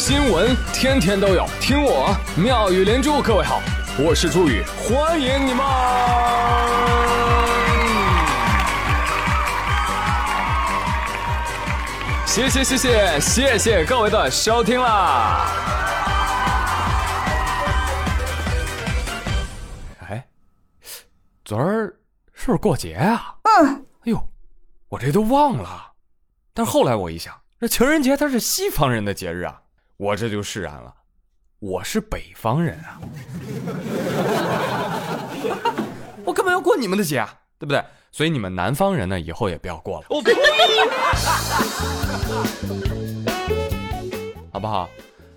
新闻天天都有，听我妙语连珠。各位好，我是朱宇，欢迎你们！谢谢谢谢谢谢各位的收听啦！哎，昨儿是不是过节啊？嗯。哎呦，我这都忘了。但是后来我一想，这情人节它是西方人的节日啊。我这就释然了，我是北方人啊，我干嘛要过你们的节啊？对不对？所以你们南方人呢，以后也不要过了，好不好？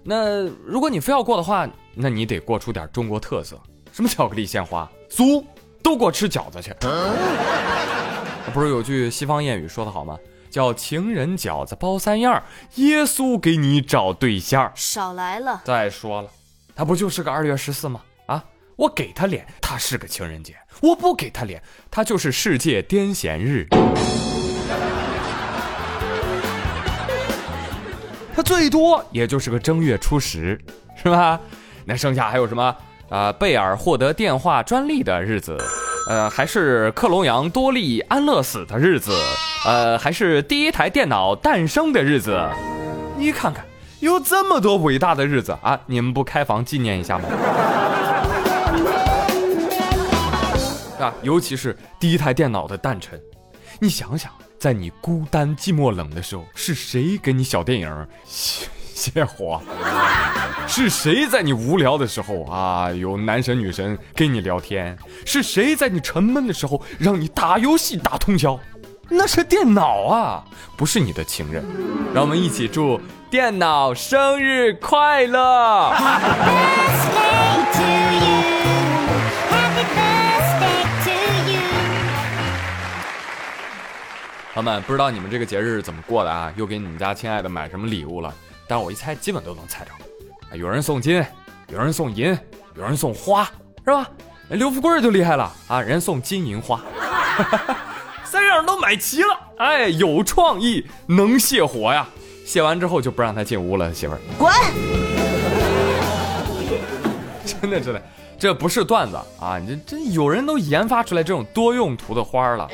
那如果你非要过的话，那你得过出点中国特色，什么巧克力鲜花，酥，都给我吃饺子去。不是有句西方谚语说的好吗？叫情人饺子包三样，耶稣给你找对象。少来了！再说了，他不就是个二月十四吗？啊，我给他脸，他是个情人节；我不给他脸，他就是世界癫痫日。他最多也就是个正月初十，是吧？那剩下还有什么？啊，贝尔获得电话专利的日子。呃，还是克隆羊多利安乐死的日子，呃，还是第一台电脑诞生的日子，你看看，有这么多伟大的日子啊，你们不开房纪念一下吗？啊，尤其是第一台电脑的诞辰，你想想，在你孤单寂寞冷的时候，是谁给你小电影？泄火，是谁在你无聊的时候啊，有男神女神跟你聊天？是谁在你沉闷的时候让你打游戏打通宵？那是电脑啊，不是你的情人。让我们一起祝电脑生日快乐！朋友们，不知道你们这个节日怎么过的啊？又给你们家亲爱的买什么礼物了？但我一猜，基本都能猜着。有人送金，有人送银，有人送花，是吧？刘富贵就厉害了啊，人送金银花，三样都买齐了。哎，有创意，能泄火呀！泄完之后就不让他进屋了，媳妇儿滚！真的真的，这不是段子啊！你这这有人都研发出来这种多用途的花了。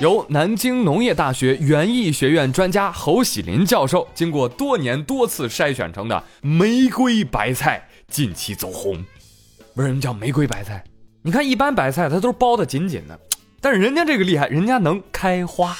由南京农业大学园艺学院专家侯喜林教授经过多年多次筛选成的玫瑰白菜近期走红。为什么叫玫瑰白菜？你看一般白菜它都包的紧紧的，但是人家这个厉害，人家能开花。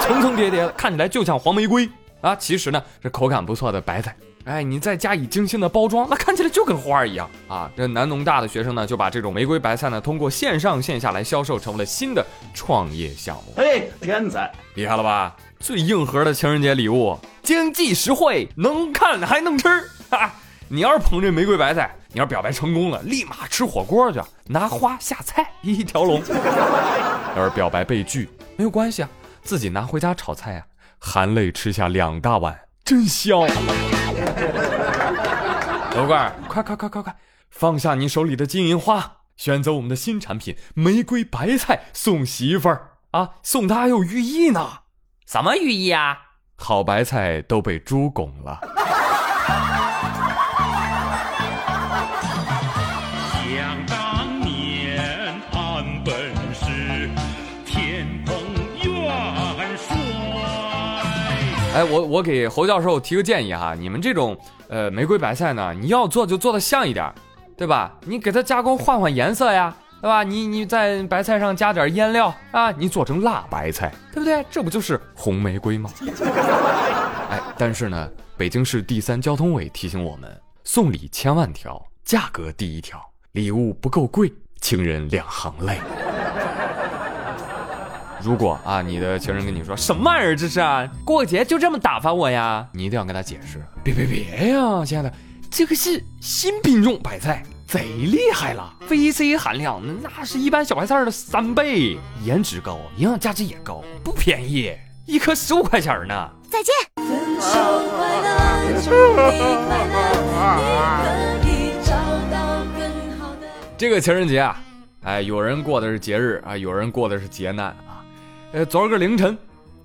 层层叠叠的，看起来就像黄玫瑰啊！其实呢是口感不错的白菜。哎，你再加以精心的包装，那看起来就跟花儿一样啊！这南农大的学生呢，就把这种玫瑰白菜呢，通过线上线下来销售，成为了新的创业项目。嘿，天才，厉害了吧？最硬核的情人节礼物，经济实惠，能看还能吃。哈，你要是捧这玫瑰白菜，你要表白成功了，立马吃火锅去，拿花下菜，一条龙。要是表白被拒，没有关系啊，自己拿回家炒菜啊，含泪吃下两大碗，真香。老怪，快快快快快，放下你手里的金银花，选择我们的新产品玫瑰白菜送媳妇儿啊！送它还有寓意呢，什么寓意啊？好白菜都被猪拱了。哎，我我给侯教授提个建议哈，你们这种呃玫瑰白菜呢，你要做就做的像一点，对吧？你给它加工换换颜色呀，对吧？你你在白菜上加点腌料啊，你做成辣白菜，对不对？这不就是红玫瑰吗？哎，但是呢，北京市第三交通委提醒我们，送礼千万条，价格第一条，礼物不够贵，情人两行泪。如果啊，你的情人跟你说什么玩意儿这是啊，过节就这么打发我呀？你一定要跟他解释，别别别呀，亲爱的，这个是新品种白菜，贼厉害了，VC 含量那是一般小白菜的三倍，颜值高，营养价值也高，不便宜，一颗十五块钱呢。再见。这个情人节啊，哎，有人过的是节日啊，有人过的是劫难。呃，昨儿个凌晨，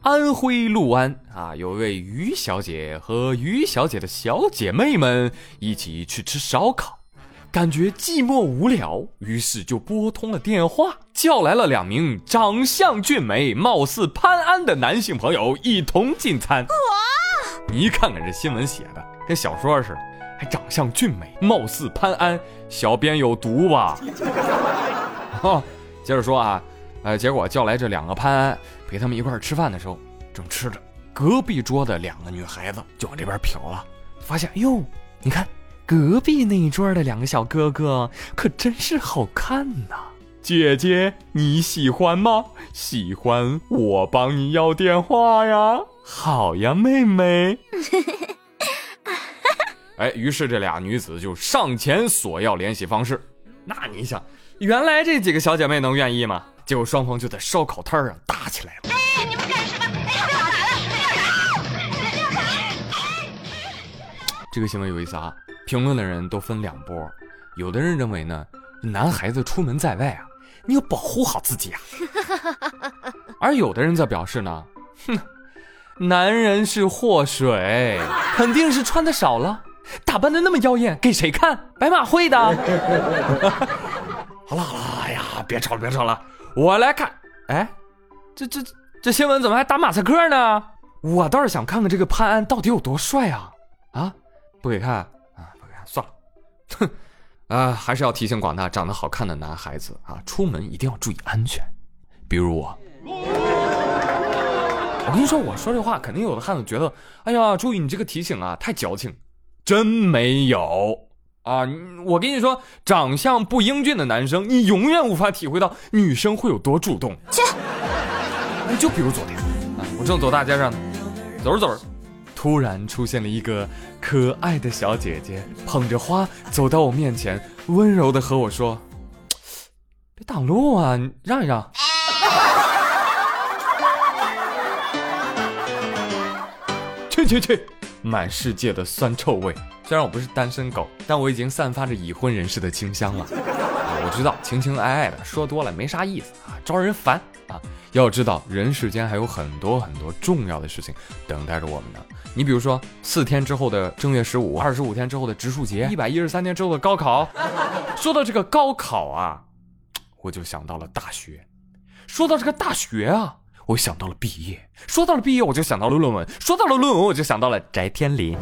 安徽六安啊，有位于小姐和于小姐的小姐妹们一起去吃烧烤，感觉寂寞无聊，于是就拨通了电话，叫来了两名长相俊美、貌似潘安的男性朋友一同进餐。哇！你看看这新闻写的跟小说似的，还长相俊美、貌似潘安，小编有毒吧？哦，接着说啊。呃，结果叫来这两个潘安陪他们一块儿吃饭的时候，正吃着，隔壁桌的两个女孩子就往这边瞟了，发现哟，你看隔壁那一桌的两个小哥哥可真是好看呐！姐姐你喜欢吗？喜欢我帮你要电话呀！好呀，妹妹。哎，于是这俩女子就上前索要联系方式。那你想，原来这几个小姐妹能愿意吗？结果双方就在烧烤摊上打起来了。哎，你们干什么？哎，不要打了！不要打了！这个行为有意思啊！评论的人都分两波，有的人认为呢，男孩子出门在外啊，你要保护好自己啊。而有的人则表示呢，哼，男人是祸水，肯定是穿的少了，打扮的那么妖艳，给谁看？白马会的。好了好了，哎呀，别吵了别吵了。我来看，哎，这这这新闻怎么还打马赛克呢？我倒是想看看这个潘安到底有多帅啊！啊，不给看啊，不给看，算了。哼，啊，还是要提醒广大长得好看的男孩子啊，出门一定要注意安全。比如我，我跟你说，我说这话肯定有的汉子觉得，哎呀，注意你这个提醒啊，太矫情，真没有。啊，我跟你说，长相不英俊的男生，你永远无法体会到女生会有多主动。切，就比如昨天，啊，我正走大街上呢，走着走着，突然出现了一个可爱的小姐姐，捧着花走到我面前，温柔的和我说：“别挡路啊，让一让。”去去去，满世界的酸臭味。虽然我不是单身狗，但我已经散发着已婚人士的清香了。我知道情情爱爱的说多了没啥意思啊，招人烦啊。要知道人世间还有很多很多重要的事情等待着我们呢。你比如说四天之后的正月十五，二十五天之后的植树节，一百一十三天之后的高考。说到这个高考啊，我就想到了大学。说到这个大学啊，我想到了毕业。说到了毕业，我就想到了论文。说到了论文，我就想到了翟天临。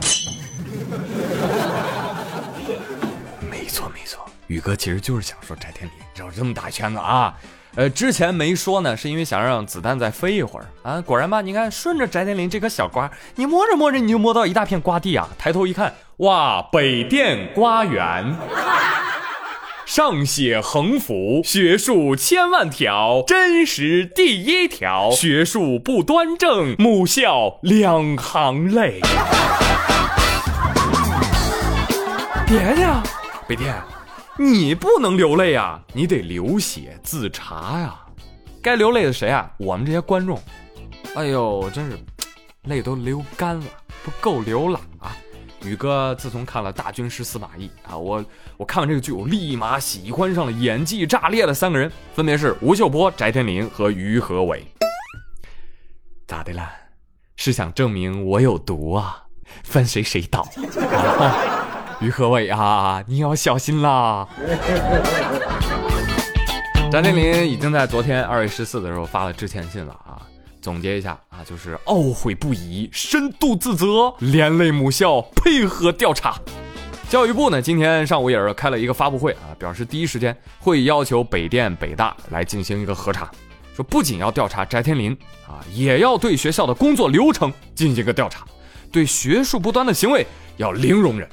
没错没错，宇哥其实就是想说翟天临绕这么大圈子啊，呃，之前没说呢，是因为想让子弹再飞一会儿啊。果然吧，你看顺着翟天临这颗小瓜，你摸着摸着你就摸到一大片瓜地啊。抬头一看，哇，北电瓜园，上写横幅，学术千万条，真实第一条，学术不端正，母校两行泪。别呀，北天，你不能流泪啊，你得流血自查呀。该流泪的谁啊？我们这些观众。哎呦，真是泪都流干了，不够流了啊！宇哥自从看了《大军师司马懿》啊，我我看完这个剧，我立马喜欢上了演技炸裂的三个人，分别是吴秀波、翟天临和于和伟。咋的了？是想证明我有毒啊？分谁谁倒？于和伟啊，你要小心啦！翟天临已经在昨天二月十四的时候发了致歉信了啊。总结一下啊，就是懊悔不已，深度自责，连累母校配合调查。教育部呢，今天上午也是开了一个发布会啊，表示第一时间会要求北电、北大来进行一个核查，说不仅要调查翟天临啊，也要对学校的工作流程进行一个调查，对学术不端的行为要零容忍。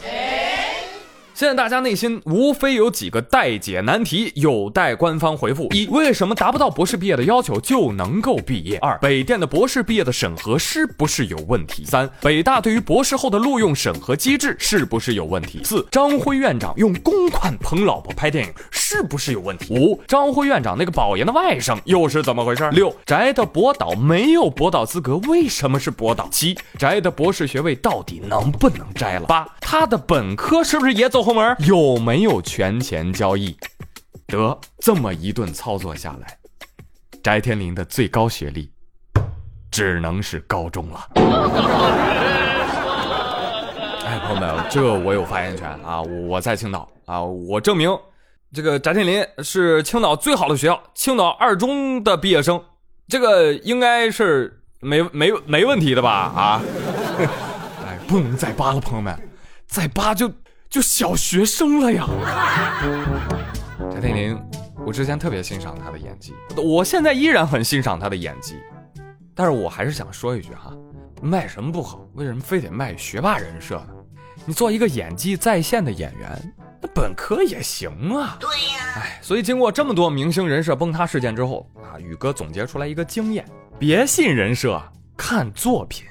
现在大家内心无非有几个待解难题，有待官方回复：一、为什么达不到博士毕业的要求就能够毕业？二、北电的博士毕业的审核是不是有问题？三、北大对于博士后的录用审核机制是不是有问题？四、张辉院长用公款捧老婆拍电影是不是有问题？五、张辉院长那个保研的外甥又是怎么回事？六、翟的博导没有博导资格，为什么是博导？七、翟的博士学位到底能不能摘了？八、他的本科是不是也走？后门有没有权钱交易？得这么一顿操作下来，翟天临的最高学历只能是高中了。哎，朋友们，这我有发言权啊！我在青岛啊，我证明这个翟天临是青岛最好的学校，青岛二中的毕业生，这个应该是没没没问题的吧？啊，哎，不能再扒了，朋友们，再扒就就小学生了呀！翟天临，我之前特别欣赏他的演技，我现在依然很欣赏他的演技，但是我还是想说一句哈，卖什么不好，为什么非得卖学霸人设呢？你做一个演技在线的演员，那本科也行啊。对呀，哎，所以经过这么多明星人设崩塌事件之后啊，宇哥总结出来一个经验：别信人设，看作品。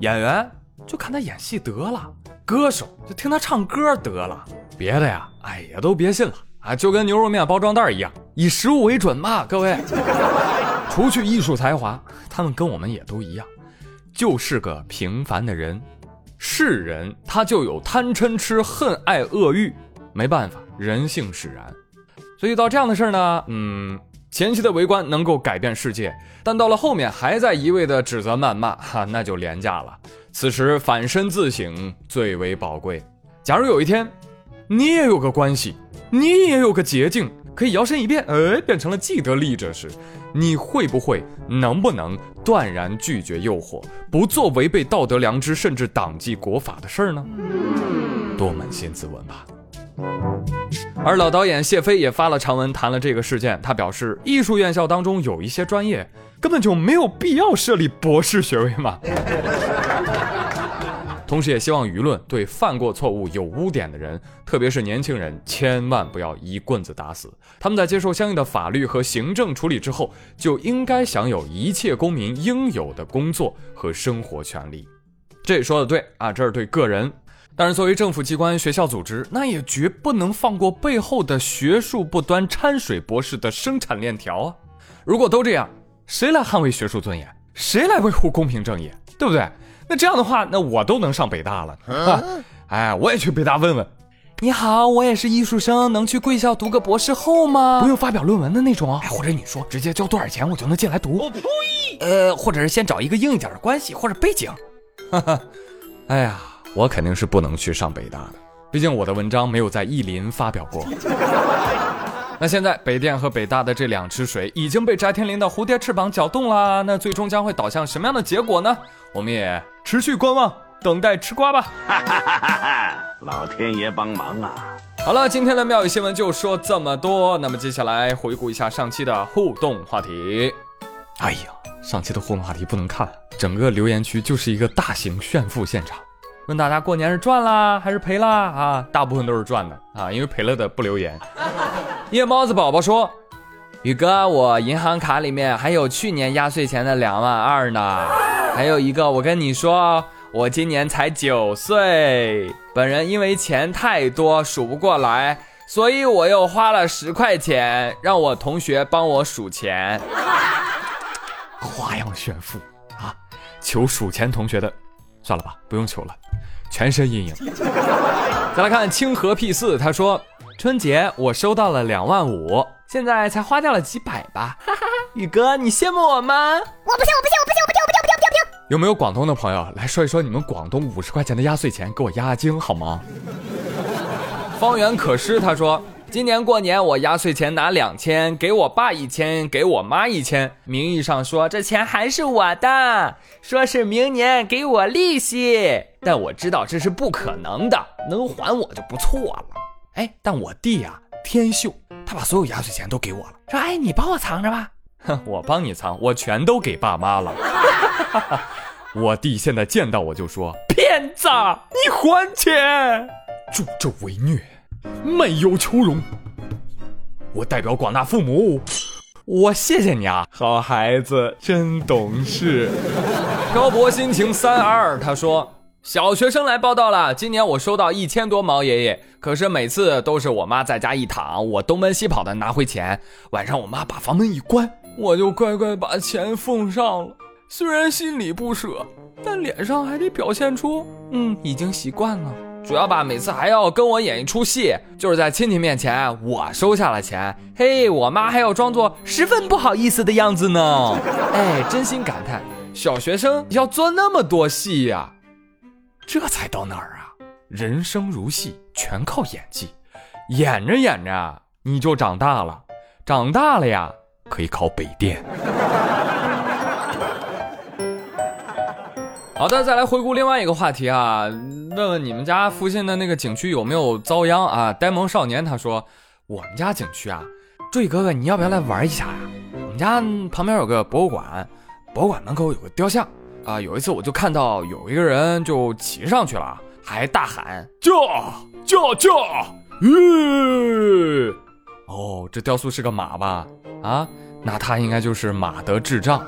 演员就看他演戏得了，歌手就听他唱歌得了，别的呀，哎呀都别信了啊，就跟牛肉面包装袋一样，以实物为准嘛，各位。除去艺术才华，他们跟我们也都一样，就是个平凡的人。是人，他就有贪嗔痴恨爱恶欲，没办法，人性使然。所以到这样的事儿呢，嗯，前期的围观能够改变世界，但到了后面还在一味的指责谩骂，哈，那就廉价了。此时反身自省最为宝贵。假如有一天，你也有个关系，你也有个捷径。可以摇身一变，哎，变成了既得利益者时，你会不会、能不能断然拒绝诱惑，不做违背道德良知甚至党纪国法的事儿呢？多扪心自问吧。而老导演谢飞也发了长文谈了这个事件，他表示，艺术院校当中有一些专业根本就没有必要设立博士学位嘛。同时，也希望舆论对犯过错误、有污点的人，特别是年轻人，千万不要一棍子打死。他们在接受相应的法律和行政处理之后，就应该享有一切公民应有的工作和生活权利。这说的对啊，这是对个人。但是，作为政府机关、学校组织，那也绝不能放过背后的学术不端掺水博士的生产链条啊！如果都这样，谁来捍卫学术尊严？谁来维护公平正义？对不对？那这样的话，那我都能上北大了啊！哎，我也去北大问问。你好，我也是艺术生，能去贵校读个博士后吗？不用发表论文的那种。哎，或者你说直接交多少钱，我就能进来读？我呸！呃，或者是先找一个硬一点的关系或者背景。哈哈，哎呀，我肯定是不能去上北大的，毕竟我的文章没有在意林发表过。那现在北电和北大的这两池水已经被翟天临的蝴蝶翅膀搅动啦，那最终将会导向什么样的结果呢？我们也持续观望，等待吃瓜吧。哈哈哈哈老天爷帮忙啊！好了，今天的妙语新闻就说这么多。那么接下来回顾一下上期的互动话题。哎呀，上期的互动话题不能看，整个留言区就是一个大型炫富现场。问大家过年是赚啦还是赔啦啊？大部分都是赚的啊，因为赔了的不留言。夜猫子宝宝说：“宇哥，我银行卡里面还有去年压岁钱的两万二呢。还有一个，我跟你说，我今年才九岁，本人因为钱太多数不过来，所以我又花了十块钱让我同学帮我数钱。花样炫富啊！求数钱同学的，算了吧，不用求了。”全身阴影。再来看清河 P 四，他说春节我收到了两万五，现在才花掉了几百吧。哈哈哈，宇哥，你羡慕我吗？我不信，我不信，我不信，我不听，我不羡，我不听，我不听，不听。有没有广东的朋友来说一说你们广东五十块钱的压岁钱，给我压压惊好吗？方圆可诗他说。今年过年我压岁钱拿两千，给我爸一千，给我妈一千，名义上说这钱还是我的，说是明年给我利息，但我知道这是不可能的，能还我就不错了。哎，但我弟呀，天秀，他把所有压岁钱都给我了，说哎你帮我藏着吧，哼，我帮你藏，我全都给爸妈了。我弟现在见到我就说骗子，你还钱，助纣为虐。卖友求荣，我代表广大父母，我谢谢你啊，好孩子，真懂事。漂泊心情三二，他说小学生来报道了，今年我收到一千多毛爷爷，可是每次都是我妈在家一躺，我东奔西跑的拿回钱，晚上我妈把房门一关，我就乖乖把钱奉上了。虽然心里不舍，但脸上还得表现出嗯已经习惯了。主要吧，每次还要跟我演一出戏，就是在亲戚面前我收下了钱，嘿，我妈还要装作十分不好意思的样子呢。哎，真心感叹，小学生要做那么多戏呀？这才到哪儿啊？人生如戏，全靠演技。演着演着，你就长大了。长大了呀，可以考北电。好的，再来回顾另外一个话题啊，问问你们家附近的那个景区有没有遭殃啊？呆萌少年他说，我们家景区啊，注意哥哥，你要不要来玩一下呀？我们家旁边有个博物馆，博物馆门口有个雕像啊。有一次我就看到有一个人就骑上去了，还大喊驾驾驾，吁！哦，这雕塑是个马吧？啊，那他应该就是马的智障。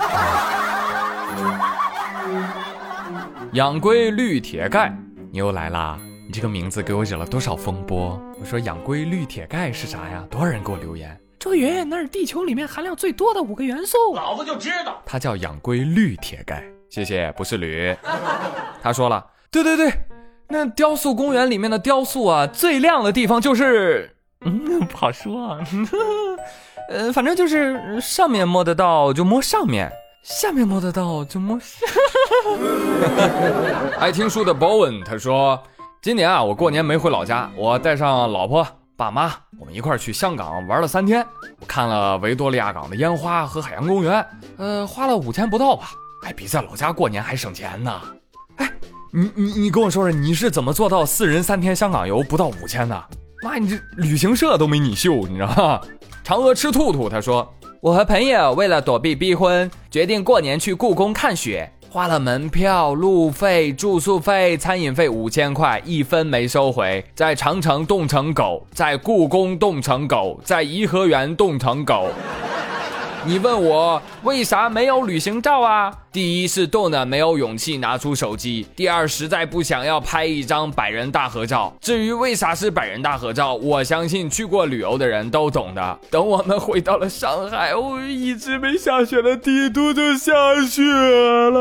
养龟绿铁盖，你又来啦！你这个名字给我惹了多少风波？我说养龟绿铁盖是啥呀？多少人给我留言？周云，那是地球里面含量最多的五个元素。老子就知道，它叫养龟绿铁盖。谢谢，不是驴。他说了，对对对，那雕塑公园里面的雕塑啊，最亮的地方就是，嗯，不好说啊。呃，反正就是上面摸得到就摸上面。下面摸得到就摸下。爱听书的 Bowen 他说，今年啊，我过年没回老家，我带上老婆、爸妈，我们一块儿去香港玩了三天。我看了维多利亚港的烟花和海洋公园，呃，花了五千不到吧，还比在老家过年还省钱呢。哎，你你你跟我说说，你是怎么做到四人三天香港游不到五千的？妈，你这旅行社都没你秀，你知道吗？嫦娥吃兔兔他说。我和朋友为了躲避逼婚，决定过年去故宫看雪，花了门票、路费、住宿费、餐饮费五千块，一分没收回。在长城冻成狗，在故宫冻成狗，在颐和园冻成狗。你问我为啥没有旅行照啊？第一是冻的没有勇气拿出手机，第二实在不想要拍一张百人大合照。至于为啥是百人大合照，我相信去过旅游的人都懂的。等我们回到了上海，哦，一直没下雪的帝都就下雪了。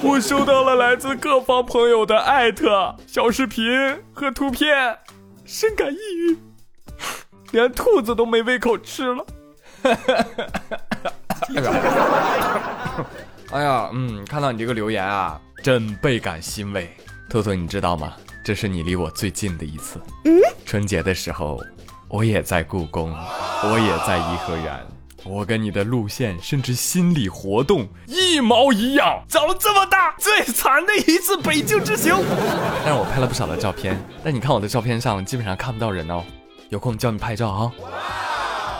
我收到了来自各方朋友的艾特、小视频和图片，深感抑郁。连兔子都没胃口吃了，哎呀，嗯，看到你这个留言啊，真倍感欣慰。兔兔，你知道吗？这是你离我最近的一次。嗯，春节的时候，我也在故宫，我也在颐和园，我跟你的路线甚至心理活动一毛一样。长了这么大，最惨的一次北京之行。但是我拍了不少的照片，但你看我的照片上基本上看不到人哦。有空教你拍照啊！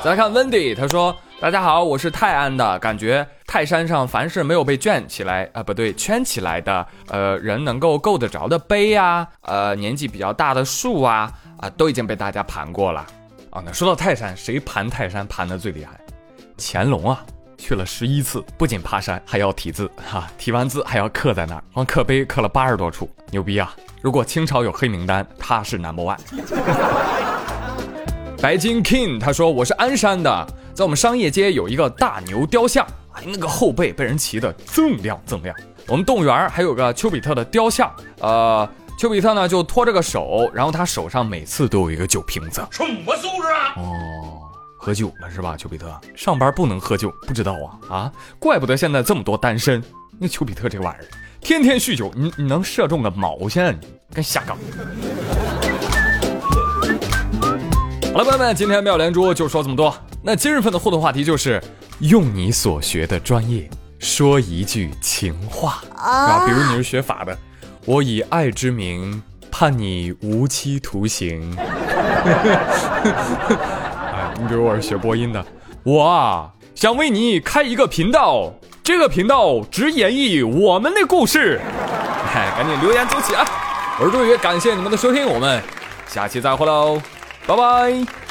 再来看 Wendy，他说：“大家好，我是泰安的，感觉泰山上凡是没有被圈起来啊，不对，圈起来的，呃，人能够够得着的碑啊，呃，年纪比较大的树啊，啊，都已经被大家盘过了啊。那说到泰山，谁盘泰山盘的最厉害？乾隆啊，去了十一次，不仅爬山，还要题字，哈，题完字还要刻在那儿，光刻碑刻了八十多处，牛逼啊！如果清朝有黑名单，他是 number one。”白金 King 他说我是鞍山的，在我们商业街有一个大牛雕像，哎，那个后背被人骑得锃亮锃亮。我们动物园还有个丘比特的雕像，呃，丘比特呢就拖着个手，然后他手上每次都有一个酒瓶子。什么素质啊？哦，喝酒了是吧？丘比特上班不能喝酒，不知道啊？啊，怪不得现在这么多单身。那丘比特这个玩意儿，天天酗酒，你你能射中个毛线？跟瞎搞。好了，朋友们，今天妙连珠就说这么多。那今日份的互动话题就是，用你所学的专业说一句情话啊。比如你是学法的，我以爱之名判你无期徒刑。哎，你比如我是学播音的，我啊想为你开一个频道，这个频道只演绎我们的故事。哎，赶紧留言走起啊！我是朱宇，感谢你们的收听，我们下期再会喽。拜拜。